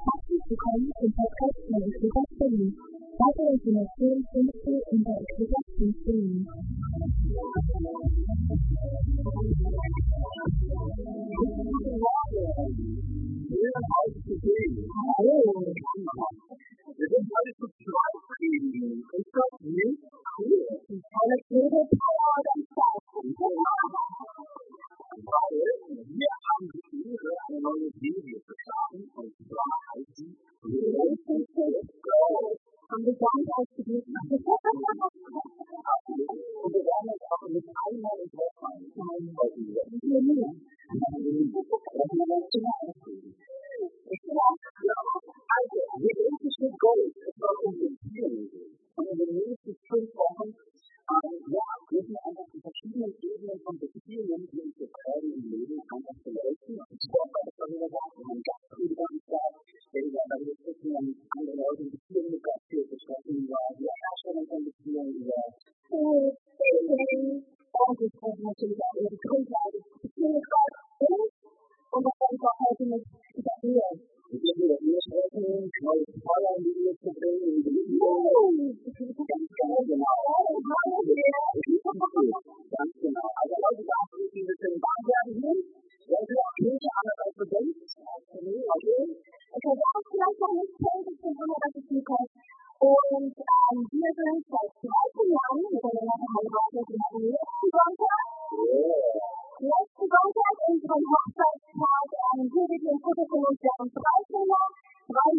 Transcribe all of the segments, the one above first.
After becoming interpreted in the Kruger City, Michael is an experienced industry in the Kruger City scene. Where else to be? Oh, Is it time to try to instruct you? Is it time to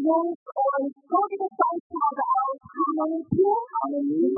knows or going to find out how many people,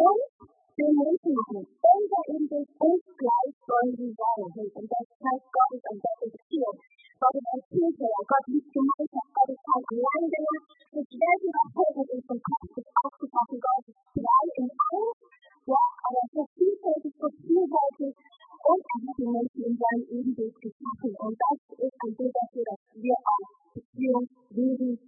Und den Menschenmangel, unser Inbild und gleich sollen sie sein. Und das heißt Gott ist hier. Gott ist ein Vielfältiger, Gott liebt Gemeinschaft, Gott ist ein Alleingänger. Auch Kopf ist Gott ist frei in allem. Ja, aber vielfältig, so vielfältig. Und er hat Menschen in seinem Ebenbild geschaffen. Und das ist ein Bild dafür, dass wir als Beziehungswesen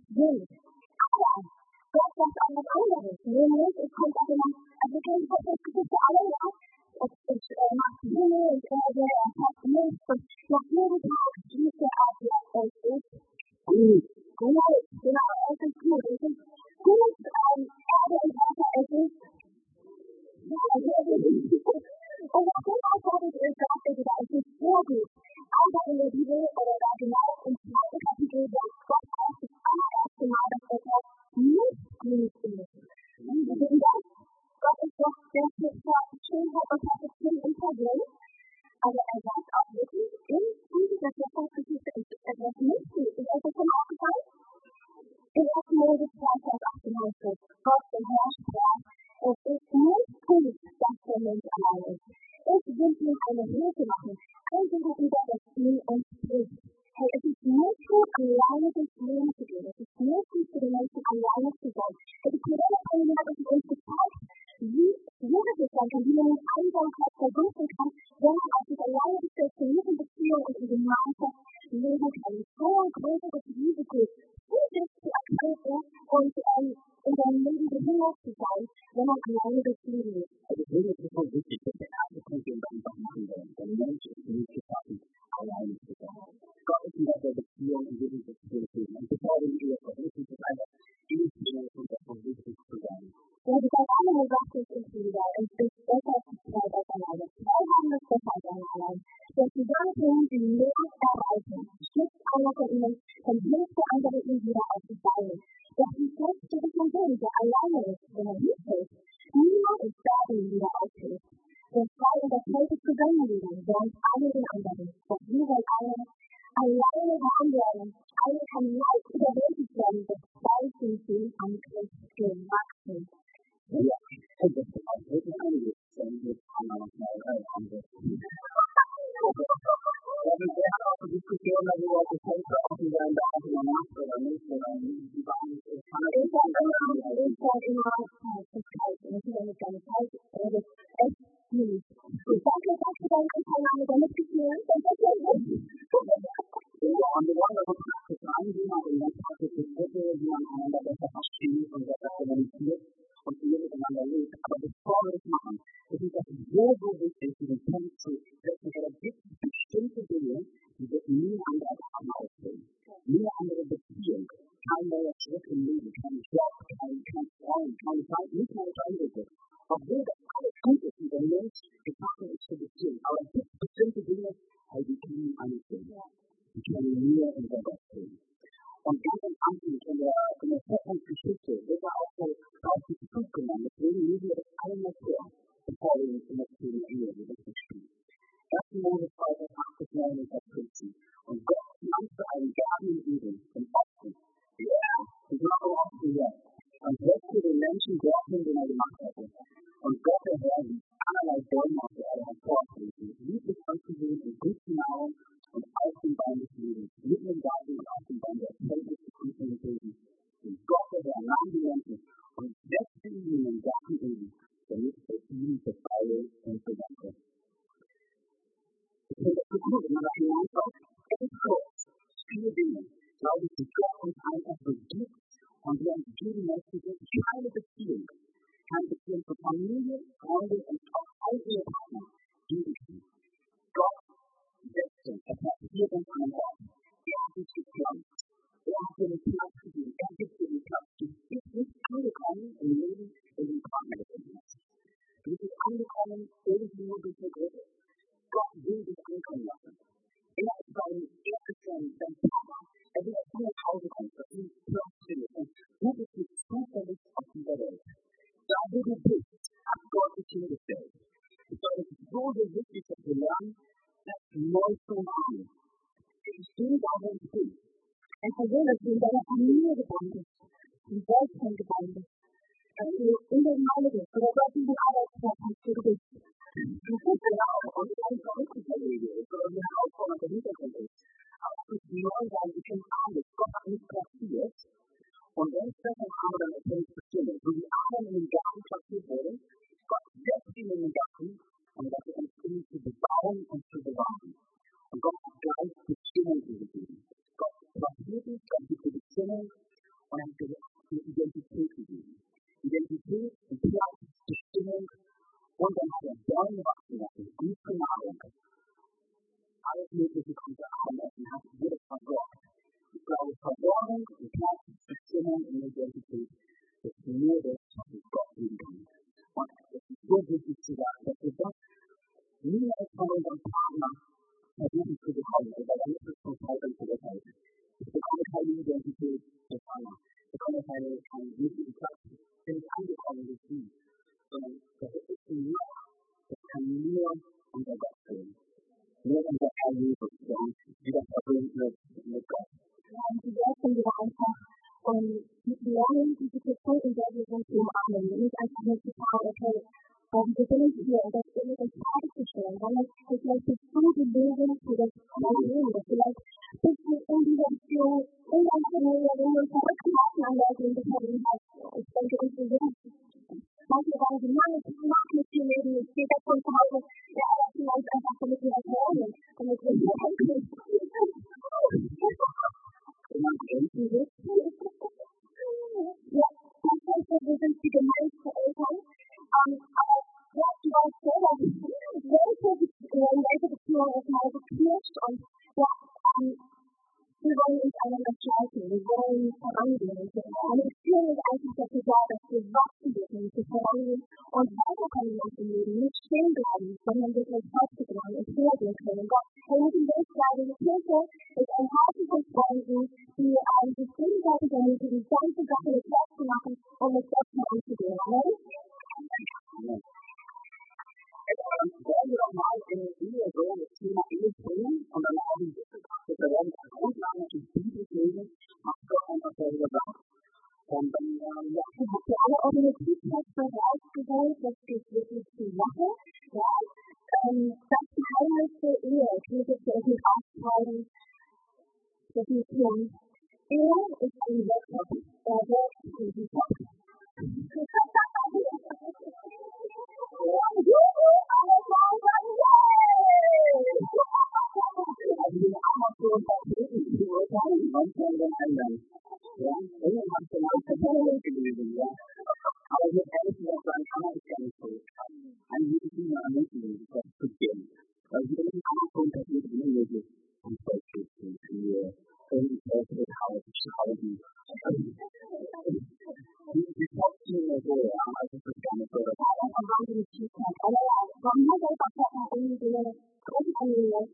und das Thema Ehe, wie das steht. 1. Mose 2, 8 bis 9 und Vers 15. Und Gott nannte einen Garten im Eden, im Osten. Ja, ich mache im Osten hier. Und setzte den Menschen dorthin, den er gemacht hatte. Und Gott der allerlei Bäume auf der Erde hervortreten, Gutes anzusehen und gute Nahrung fortgegangen und vorgehen können. Gott, bleiben, die Kirche ist ein Haufen von Freunden, die ähm, sich gegenseitig ermutigen, ganze Sachen mit Gott zu machen und mit Gott voranzugehen. Amen? wollen wir doch mal in Ehe so das Thema Ehe bringen und dann haben wir gesagt, wir werden als Grundlage die Bibel lesen, was Gott einfach darüber sagt. Und dann, ja, Ich habe für alle Organisationstexte rausgeholt, das geht wirklich zur Sache. And that's how I say it. Jesus says he's occupied that he can. And it's in the book of the Jesus. Yeah. 是哪里有一个事件，而且你刚刚说的是那个是工作是是是，所以说这个他们是好的。你是高兴的对啊，还是不高兴的？我刚刚就是，我刚刚刚刚在打电话给你，觉得可以可以。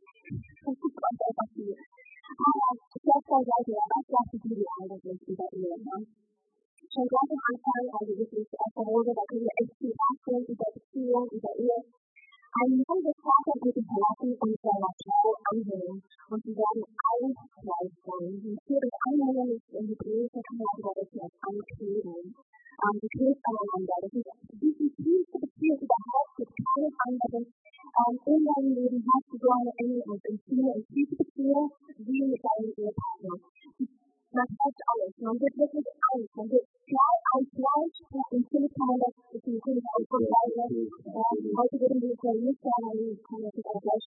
Hast du so eine enge und intime und tiefe Beziehung wie mit deinem Ehepartner. Man hat alles. Man wird wirklich eins. Man wird klar ein Fleisch. Sinne kann man das, ist ein Sinne von. Ähm, heute würden wir es ja nicht sagen, kann das nicht als Fleisch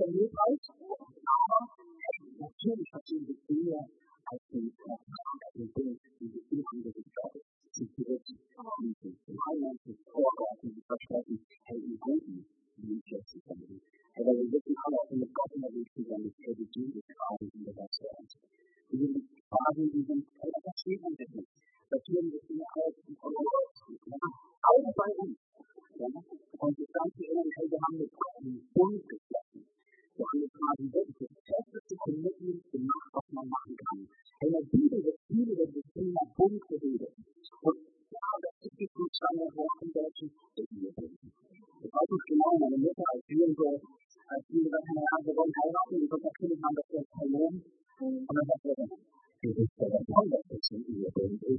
ผมรู้แล้วท คุณจะไปนครปฐมในกรุงโขดา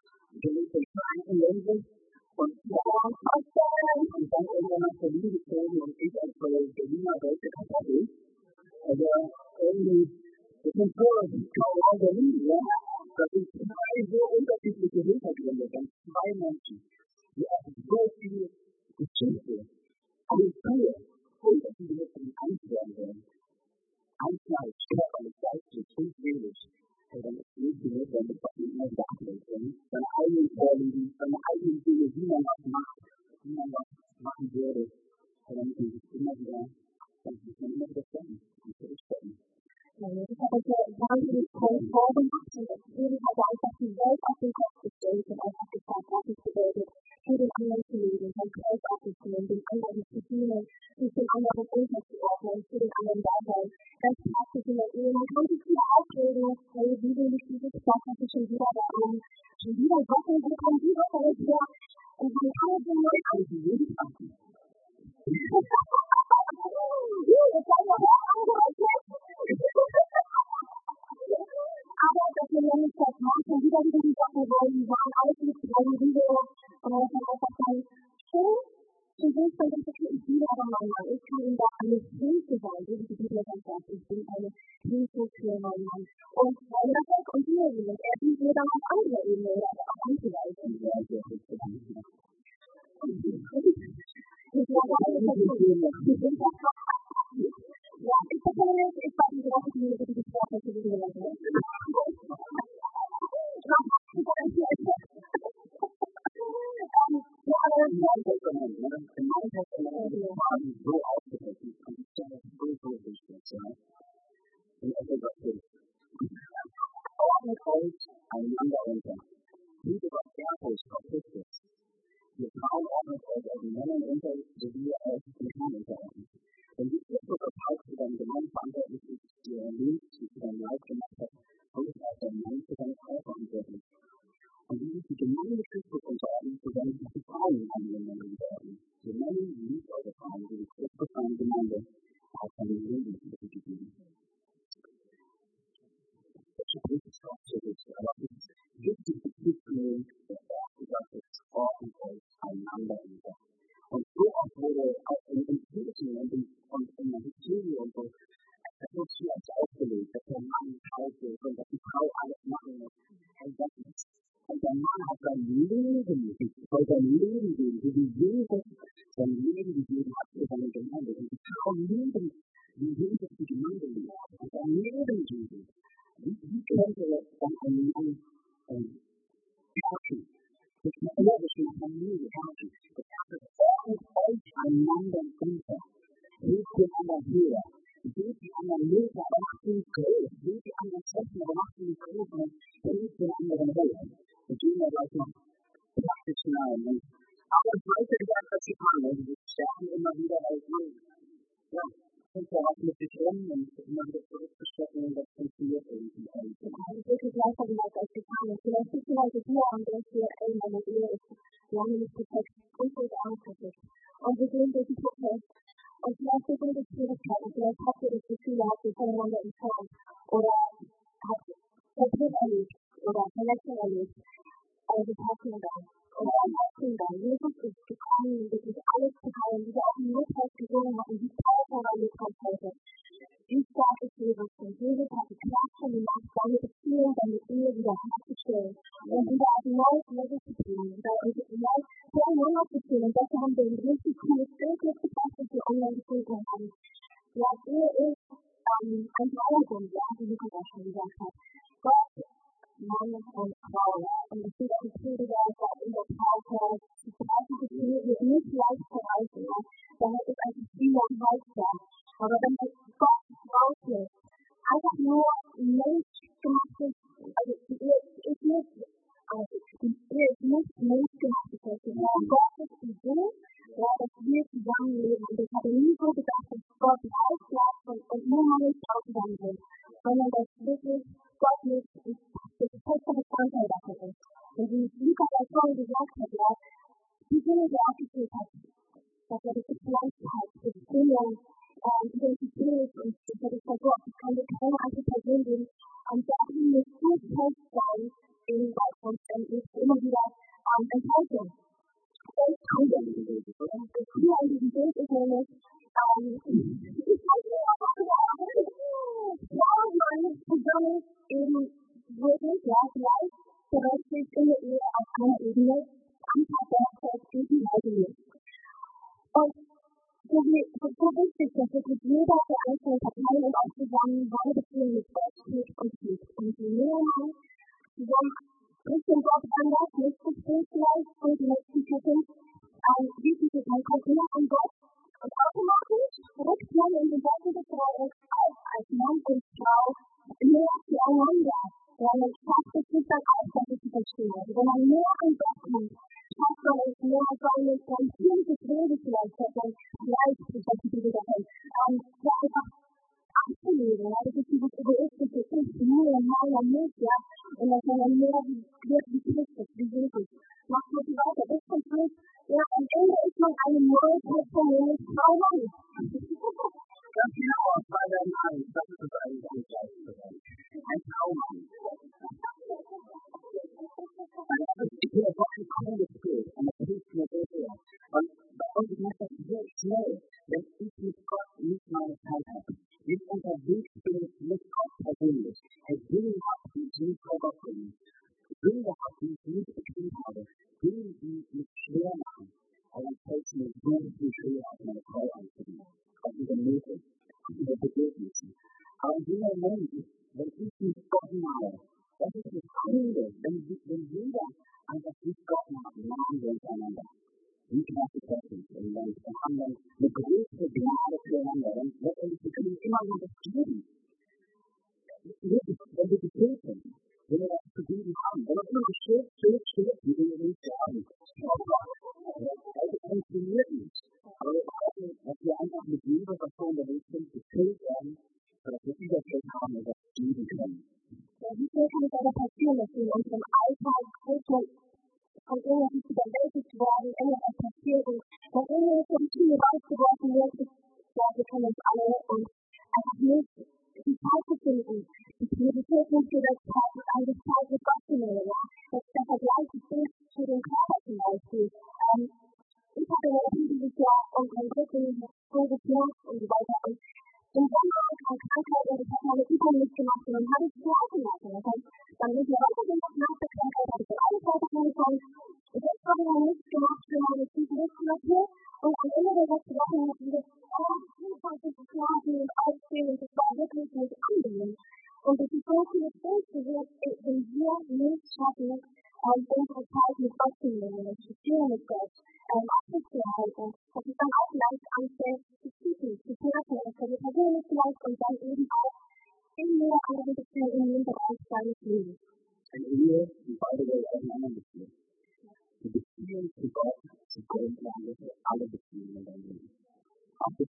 Wieder. Immer wieder. Und ich ich ist Gott. Und ich dann irgendwann nach Berlin gezogen und ich als Berliner deutsche Katholik. Also irgendwie, das sind so kaum Berlin, ja. Das sind zwei so unterschiedliche Hintergründe, dann zwei Menschen, die auch so viel Geschichte, Kultur, unterschiedliche wollen. Einmal körperlich, geistlich und seelisch. dan izini da mutane na da aka yi dan ayyin zalimi dan ayyin zai yi na ma na ma ma jere dan ke kuma da dan ke na da san ke san Yani bu sadece bazı konularda aslında bir haber satın ve satın kapsayıcı olarak bir satın kapsayıcı student IIT das und dann einfach sagen, schön, du dann das wirklich wieder, Mann, ich kann ihm da eine Hilfe sein, wie die Bibel sagt, ich bin eine Hilfe für meinen Mann. Und wenn das jetzt und wir sind, er dient mir dann auf anderer Ebene oder auf andere er ist wirklich für mich. Ich glaube, alles ist ja, ich habe jetzt, ich weiß nicht, was ich mir And im Neuen Testament, ne? im Neuen Testament ist quasi so ausgedrückt, und das ist so, so wichtig. Ja? people đi học mà khỏi học thì không có nước được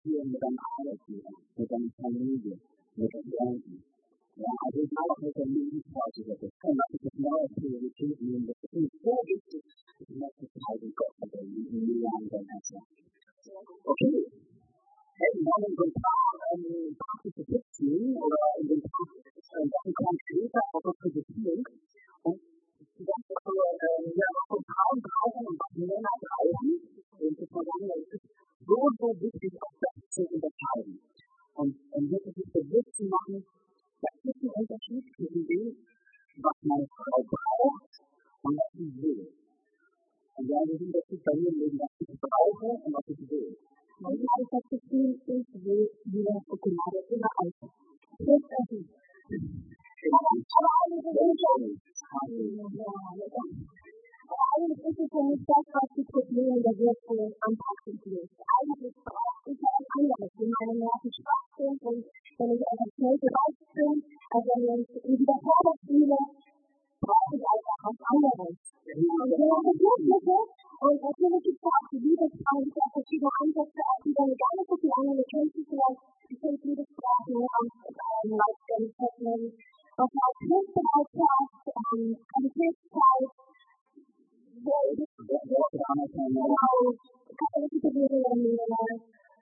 pia methodology, methodology, methodology. Now, a of the in the food. All the oder in den Sachen später auch noch präsentieren. Und die ganze ähm, ja, von Frauen brauchen und was Männer. Und ich muss das ist so, wichtig, zu unterscheiden. Und, und wirklich sich bewusst zu machen, da ist ein Unterschied zwischen dem, was meine Frau braucht und was sie will. Und ja, wir sind dazu bei mir Leben, was ich brauche und was ich will. Ich habe das Gefühl, ich will wieder Schokolade immer essen. Das ist es. Eigentlich ist es ja nicht das, was die Probleme der virtuellen Anpassung löst. Eigentlich ich anderes, wenn meine Nerven schwach sind und wenn ich einfach schnell gereizt bin, also wenn ich mich überfordert fühle, brauche ich einfach was anderes. Und wenn man Bedürfnisse und natürlich gibt es auch die Liebesfrauen, die verschiedene Ansätze, auch die dann gar nicht so viel andere Kämpfe vielleicht, die fünf Liebesfrauen, ähm, was auch Hilfsbereitschaft, ähm, Qualitätszeit, genau, katalytische Berührungen,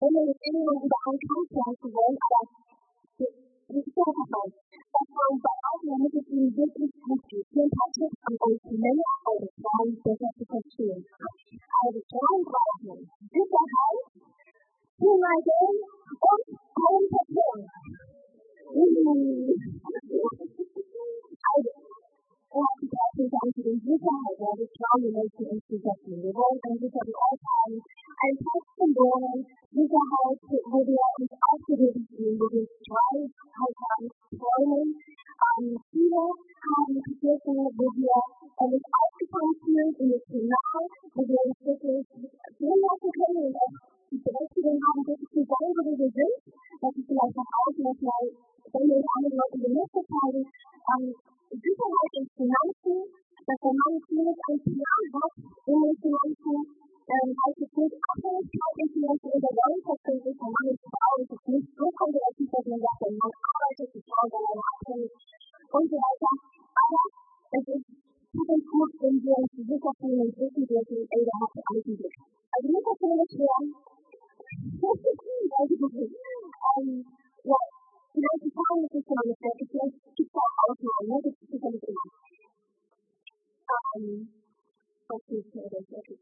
Women and animals bound contracts with us disqualified. That's why by all the images in business country, fantastic from both men and the strong business country. I was drawn by him. This I have. To my day, or I am prepared. Thank you. Sicherheit wo wir uns aufgehoben fühlen, wo wir Streit haben, Träume, ähm, viele haben Kirchen, wo wir uns aufgefangen fühlen, emotional, wo wir uns wirklich gehen lassen können und auch die Berechtigung the wirklich zu sein, wo wir sind, dass wir vielleicht nach außen nochmal, wenn wir anderen Leuten die Lust zeigen, ähm, Sicherheit in Finanzen, dass der Mann vieles an Plan hat, in den Finanzen, ähm, als es Abhängigkeit in Finanzen oder Rollenverständnis von Mann und Frau, es ist nicht so konservativ, dass man sagt, der Mann arbeitet, die Frau sei eine abhängig und so weiter. Aber es ist gut und gut, wenn wir uns sicher fühlen und wissen dürfen, ey, der hat alles im Blick. Also nicht, dass wir nicht hören. ähm, ja, vielleicht die Frauen ist nicht meine Stärke, vielleicht gibt es auch Ausnahmen, ne? das ist sicherlich immer. Ähm, was ist mir das? Okay.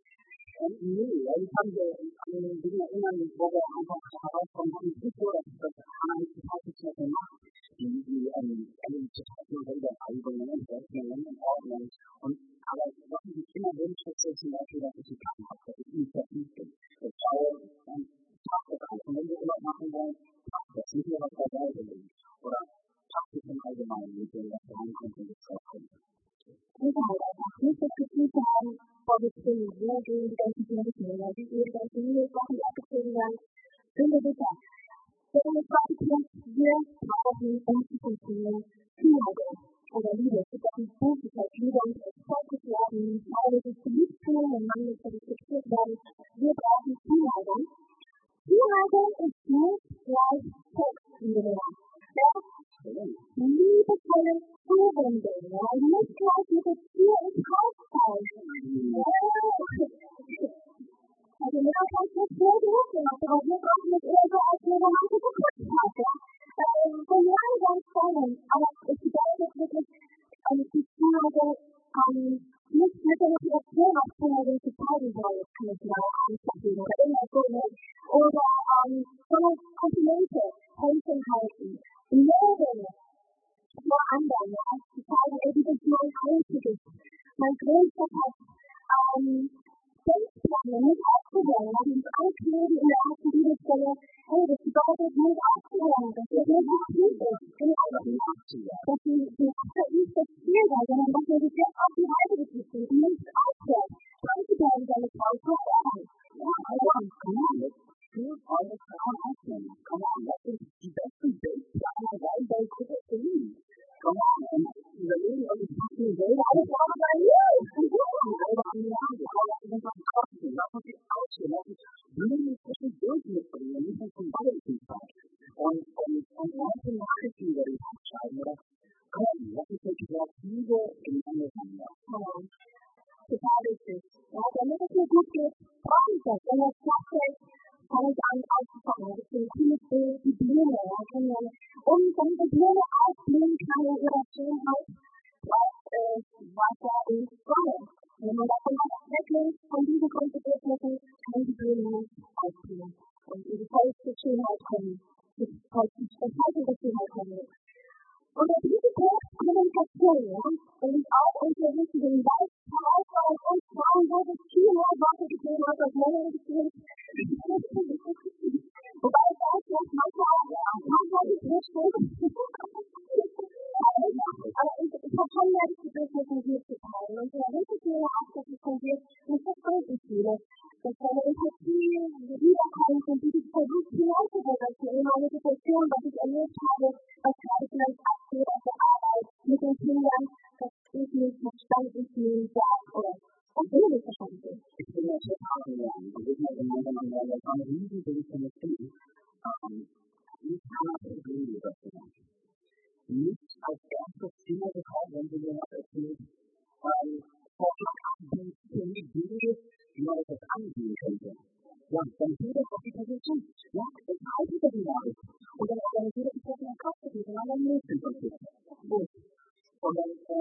Nee, ich kann mich Dinge erinnern, wo wir einfach herauskommen, haben so, dass das eigentlich total nicht mehr macht. Die, die, ähm, also viel Regelreibungen und Rechnungen und Ordnung. Und, aber was ich immer wünsche, ist zum Beispiel, dass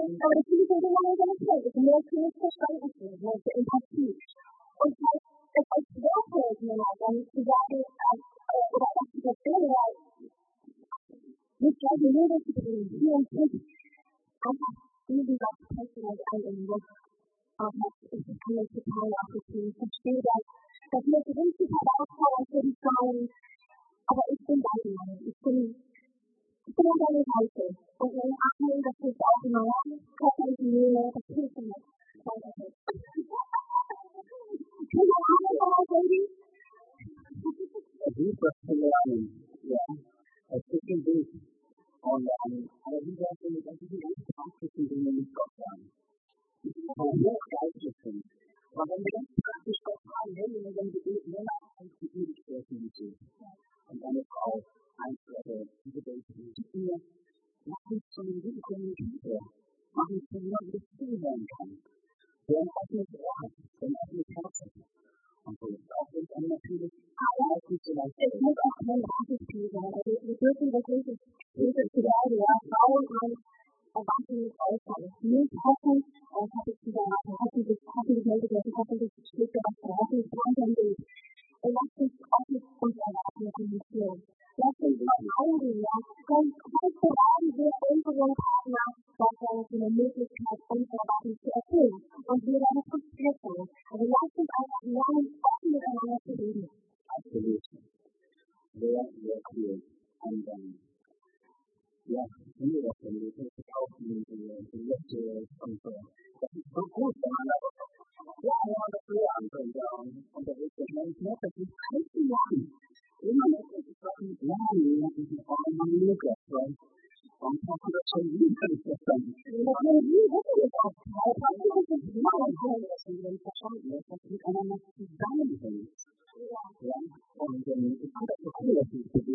Aber das in dem Moment nicht schlecht. Ich möchte nicht verstanden ich möchte Empathie. Und halt, es ist schwerfällt mal, dann zu sagen, oder auch zu verstehen, weil nicht gleich die Lösung zu bringen, hier und jetzt, einfach diesen Satz sprechen als ein im Luft. Aber ich kann das total nachvollziehen. Ich verstehe das. Das wird richtig herausfordernd für die Frauen. Aber ich bin bei dir. Ich bin, ich bin an deiner Seite. 我觉得阿黑的是小可能他开始因为他气愤了，哈哈哈哈哈。其实阿黑他还可以。He personally, yeah, I think he did. On um, I think that's the that's the most practicing thing in this program. For more righteousness, but when they practice for time, then they're going to do it. They're not going to do it for you. And that is all I'm the debate is. Uns zu einem guten Kommunikator. Mach uns zu jemandem, der zuhören kann. Der ein offenes Ohr hat, der ein offenes Herz hat. Und so ist auch wenn es natürlich allermeistens vielleicht Es muss auch kein Rasenspiel sein. Also wir dürfen wirklich, ich zu sagen, ja, Frauen und Erwachsene äußern. Nicht hoffen, und habe ich wieder hoffentlich, hoffentlich meldet er sich, hoffentlich schlägt er was drauf, hoffentlich kommt er nicht. Und lasst uns offen und erwarten kommunizieren. Lasst uns mal eingehen, ja. Und brauchen wir unseren Partner, er uns eine Möglichkeit, unsere Erwartung zu erfüllen. Und wir werden es versprechen. Also lasst uns einfach lernen, offen miteinander zu reden. Absolut. Sehr, sehr cool. Und ähm, ja, finde das, wenn wir das verkaufen, die letzte und so. Das ist so gut, wenn man ja, wenn man das und das ist Lernen. Immer noch das ist lernen, das ist auch そういう理解しましたんですけども、この15個では、大体のことを今の本が進んでいた商品を先に必ずダメにという。それは、本当に、あなたの声を聞いて、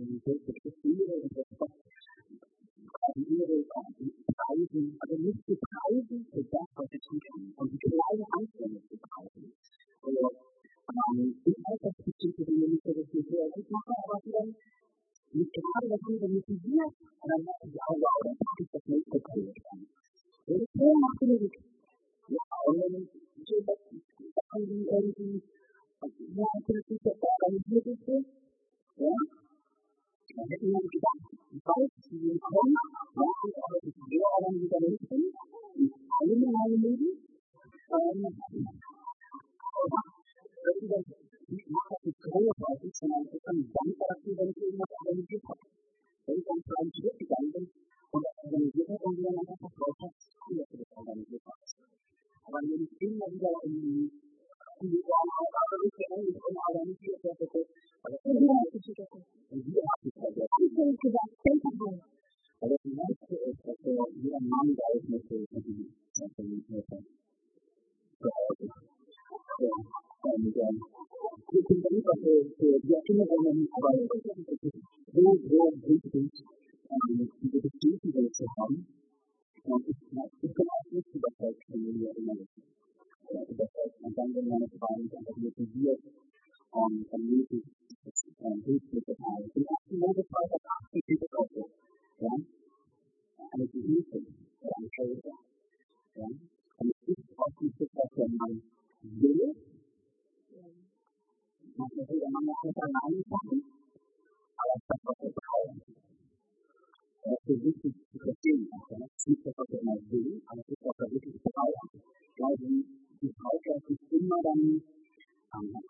permitir que wichtig zu verstehen Auch ist. Nicht, dass er immer will, aber das, was er wirklich braucht. Weil die Freikirche ist immer dann anders.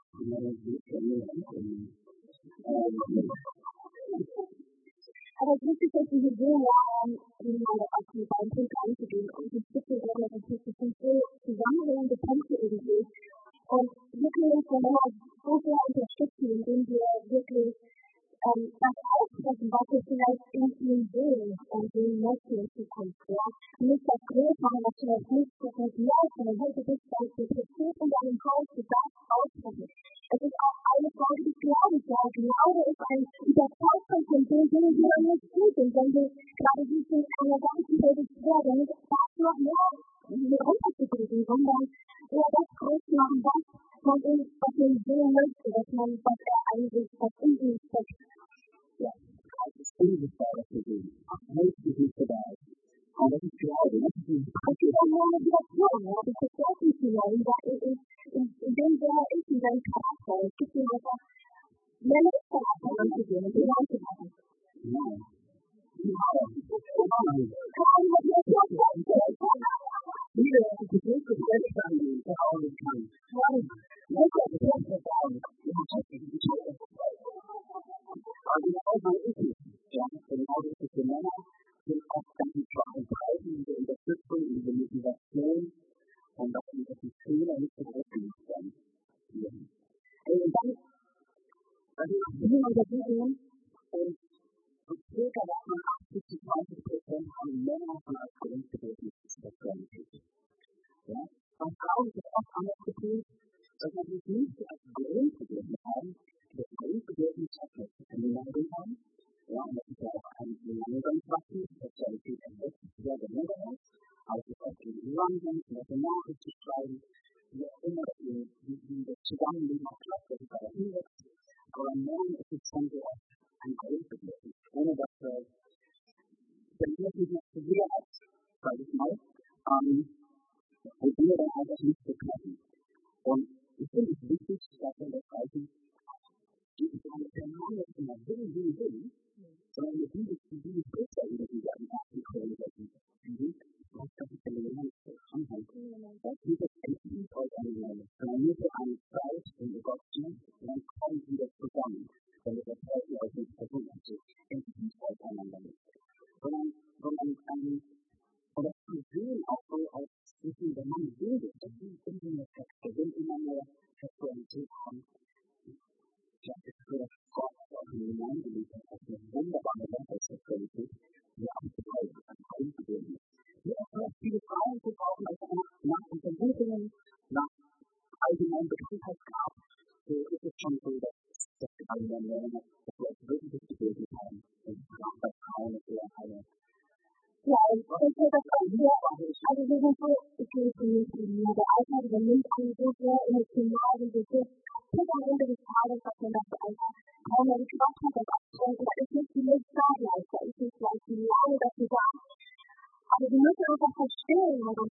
Thank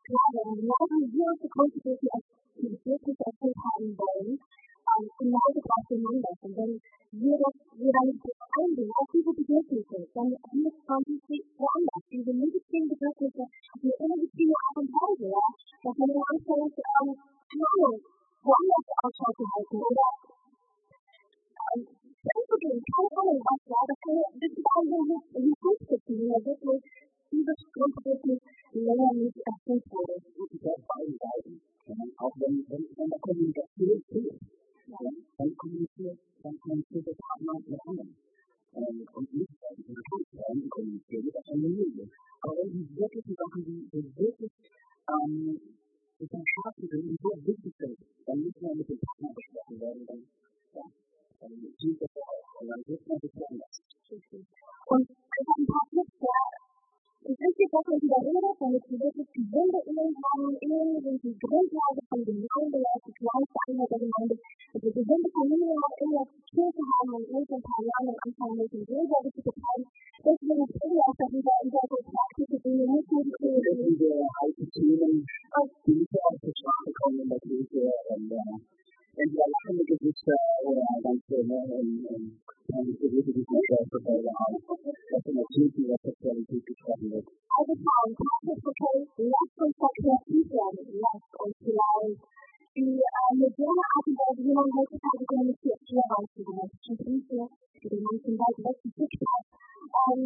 you.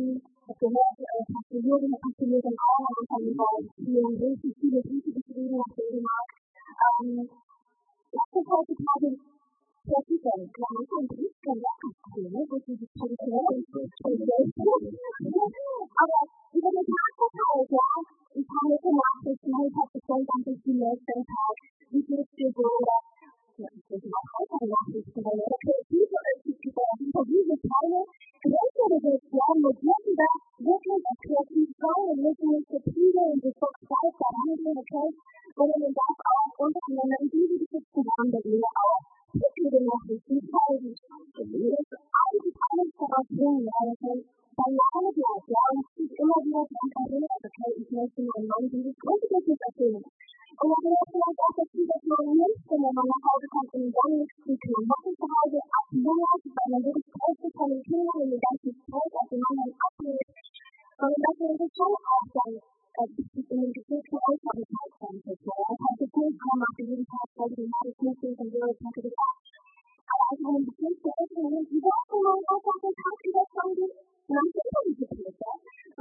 Ähm, ich gehört, äh, Pastor Jürgen, Pastor Jürgen auch, am Anfang über vielen richtig viele Briefe geschrieben nach Dänemark. Lasst uns heutzutage kreativ werden. Klar, man kann Brief können wir abspielen, ne? Das ist die traditionelle Aber über den Tag verteilt, ja, ein paar nette Nachrichten, hey, Pastor Frank, danke für die nächsten Tag. Wie geht's dir ja, ich denke mal, weitere Nachrichten, weil oder kreative, über diese Teile größere Version, wir dürfen da wirklich kreativ sein und nicht getrieben und sofort Zeit vorangehen, okay? Sondern man darf auch untereinander in diese Geschichten haben, der Ehe auch. Viele Nachrichten, Tausend, das eigentlich alles ja, dass man bei Laune bleibt, ja, und sich immer wieder daran erinnert, okay, ich möchte meinem Mann dieses Grundbedürfnis erfüllen. Und dann wäre vielleicht auch dazu, dass man nicht, wenn man nach Hause kommt und dann nichts zu tun hat, zu Hause abwundert, weil man wirklich 从另外一家去开的，什么的，他是，我们当时是说好像，呃，那个公司开厂的开厂的时候，他是公开嘛，还是他他是他是公司很多他这个厂，后来他们公司都是问题，他后来他发现他是在当地南京的一个学生，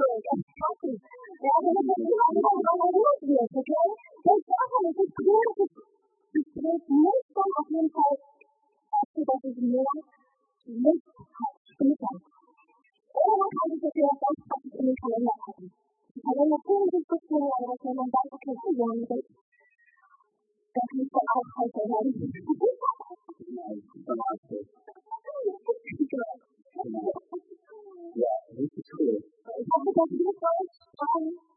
对，在当地，然后他们说，你看我们我也是跟，但是后来就突然就，就没办法分开，这个是什么？没。Kann sich das ja ganz praktisch in den Kalender packen. Aber natürlich ist es so, dass wenn man sagt, okay, ich will nicht, das muss dann auch heute werden. Ja, richtig cool. Ich hoffe, dass ihr euch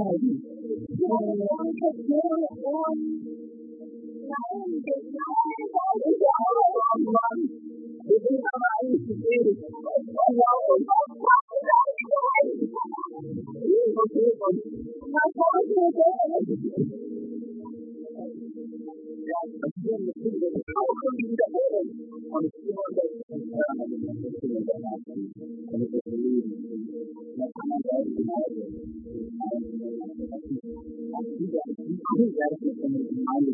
Almighty.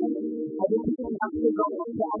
I don't think I'm going to go into that.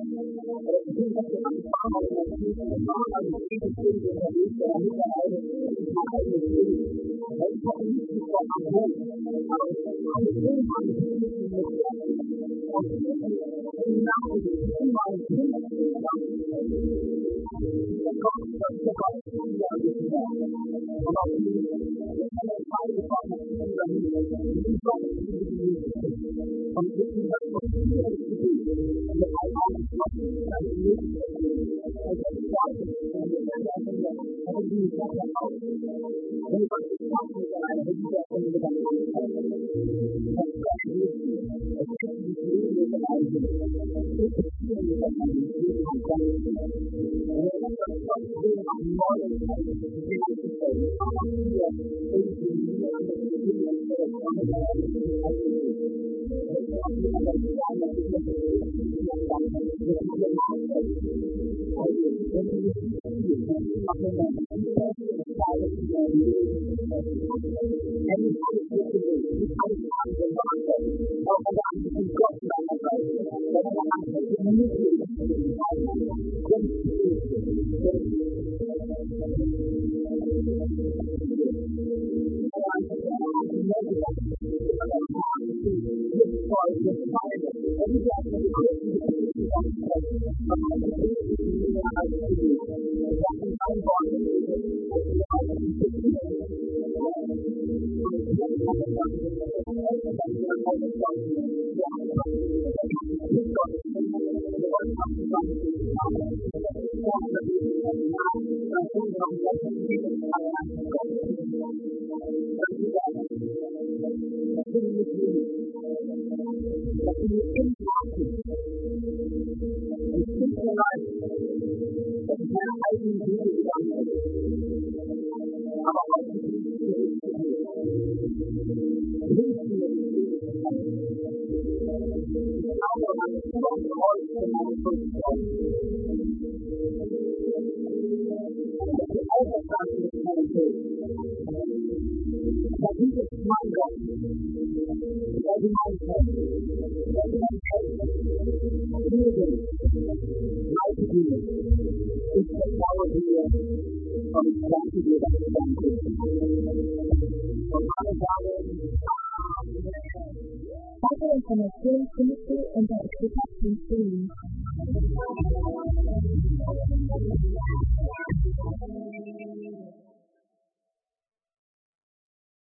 And you put it to me, you put it to the doctor. Oh my God, you've got to know my friend. And then I'm taking you to comerciante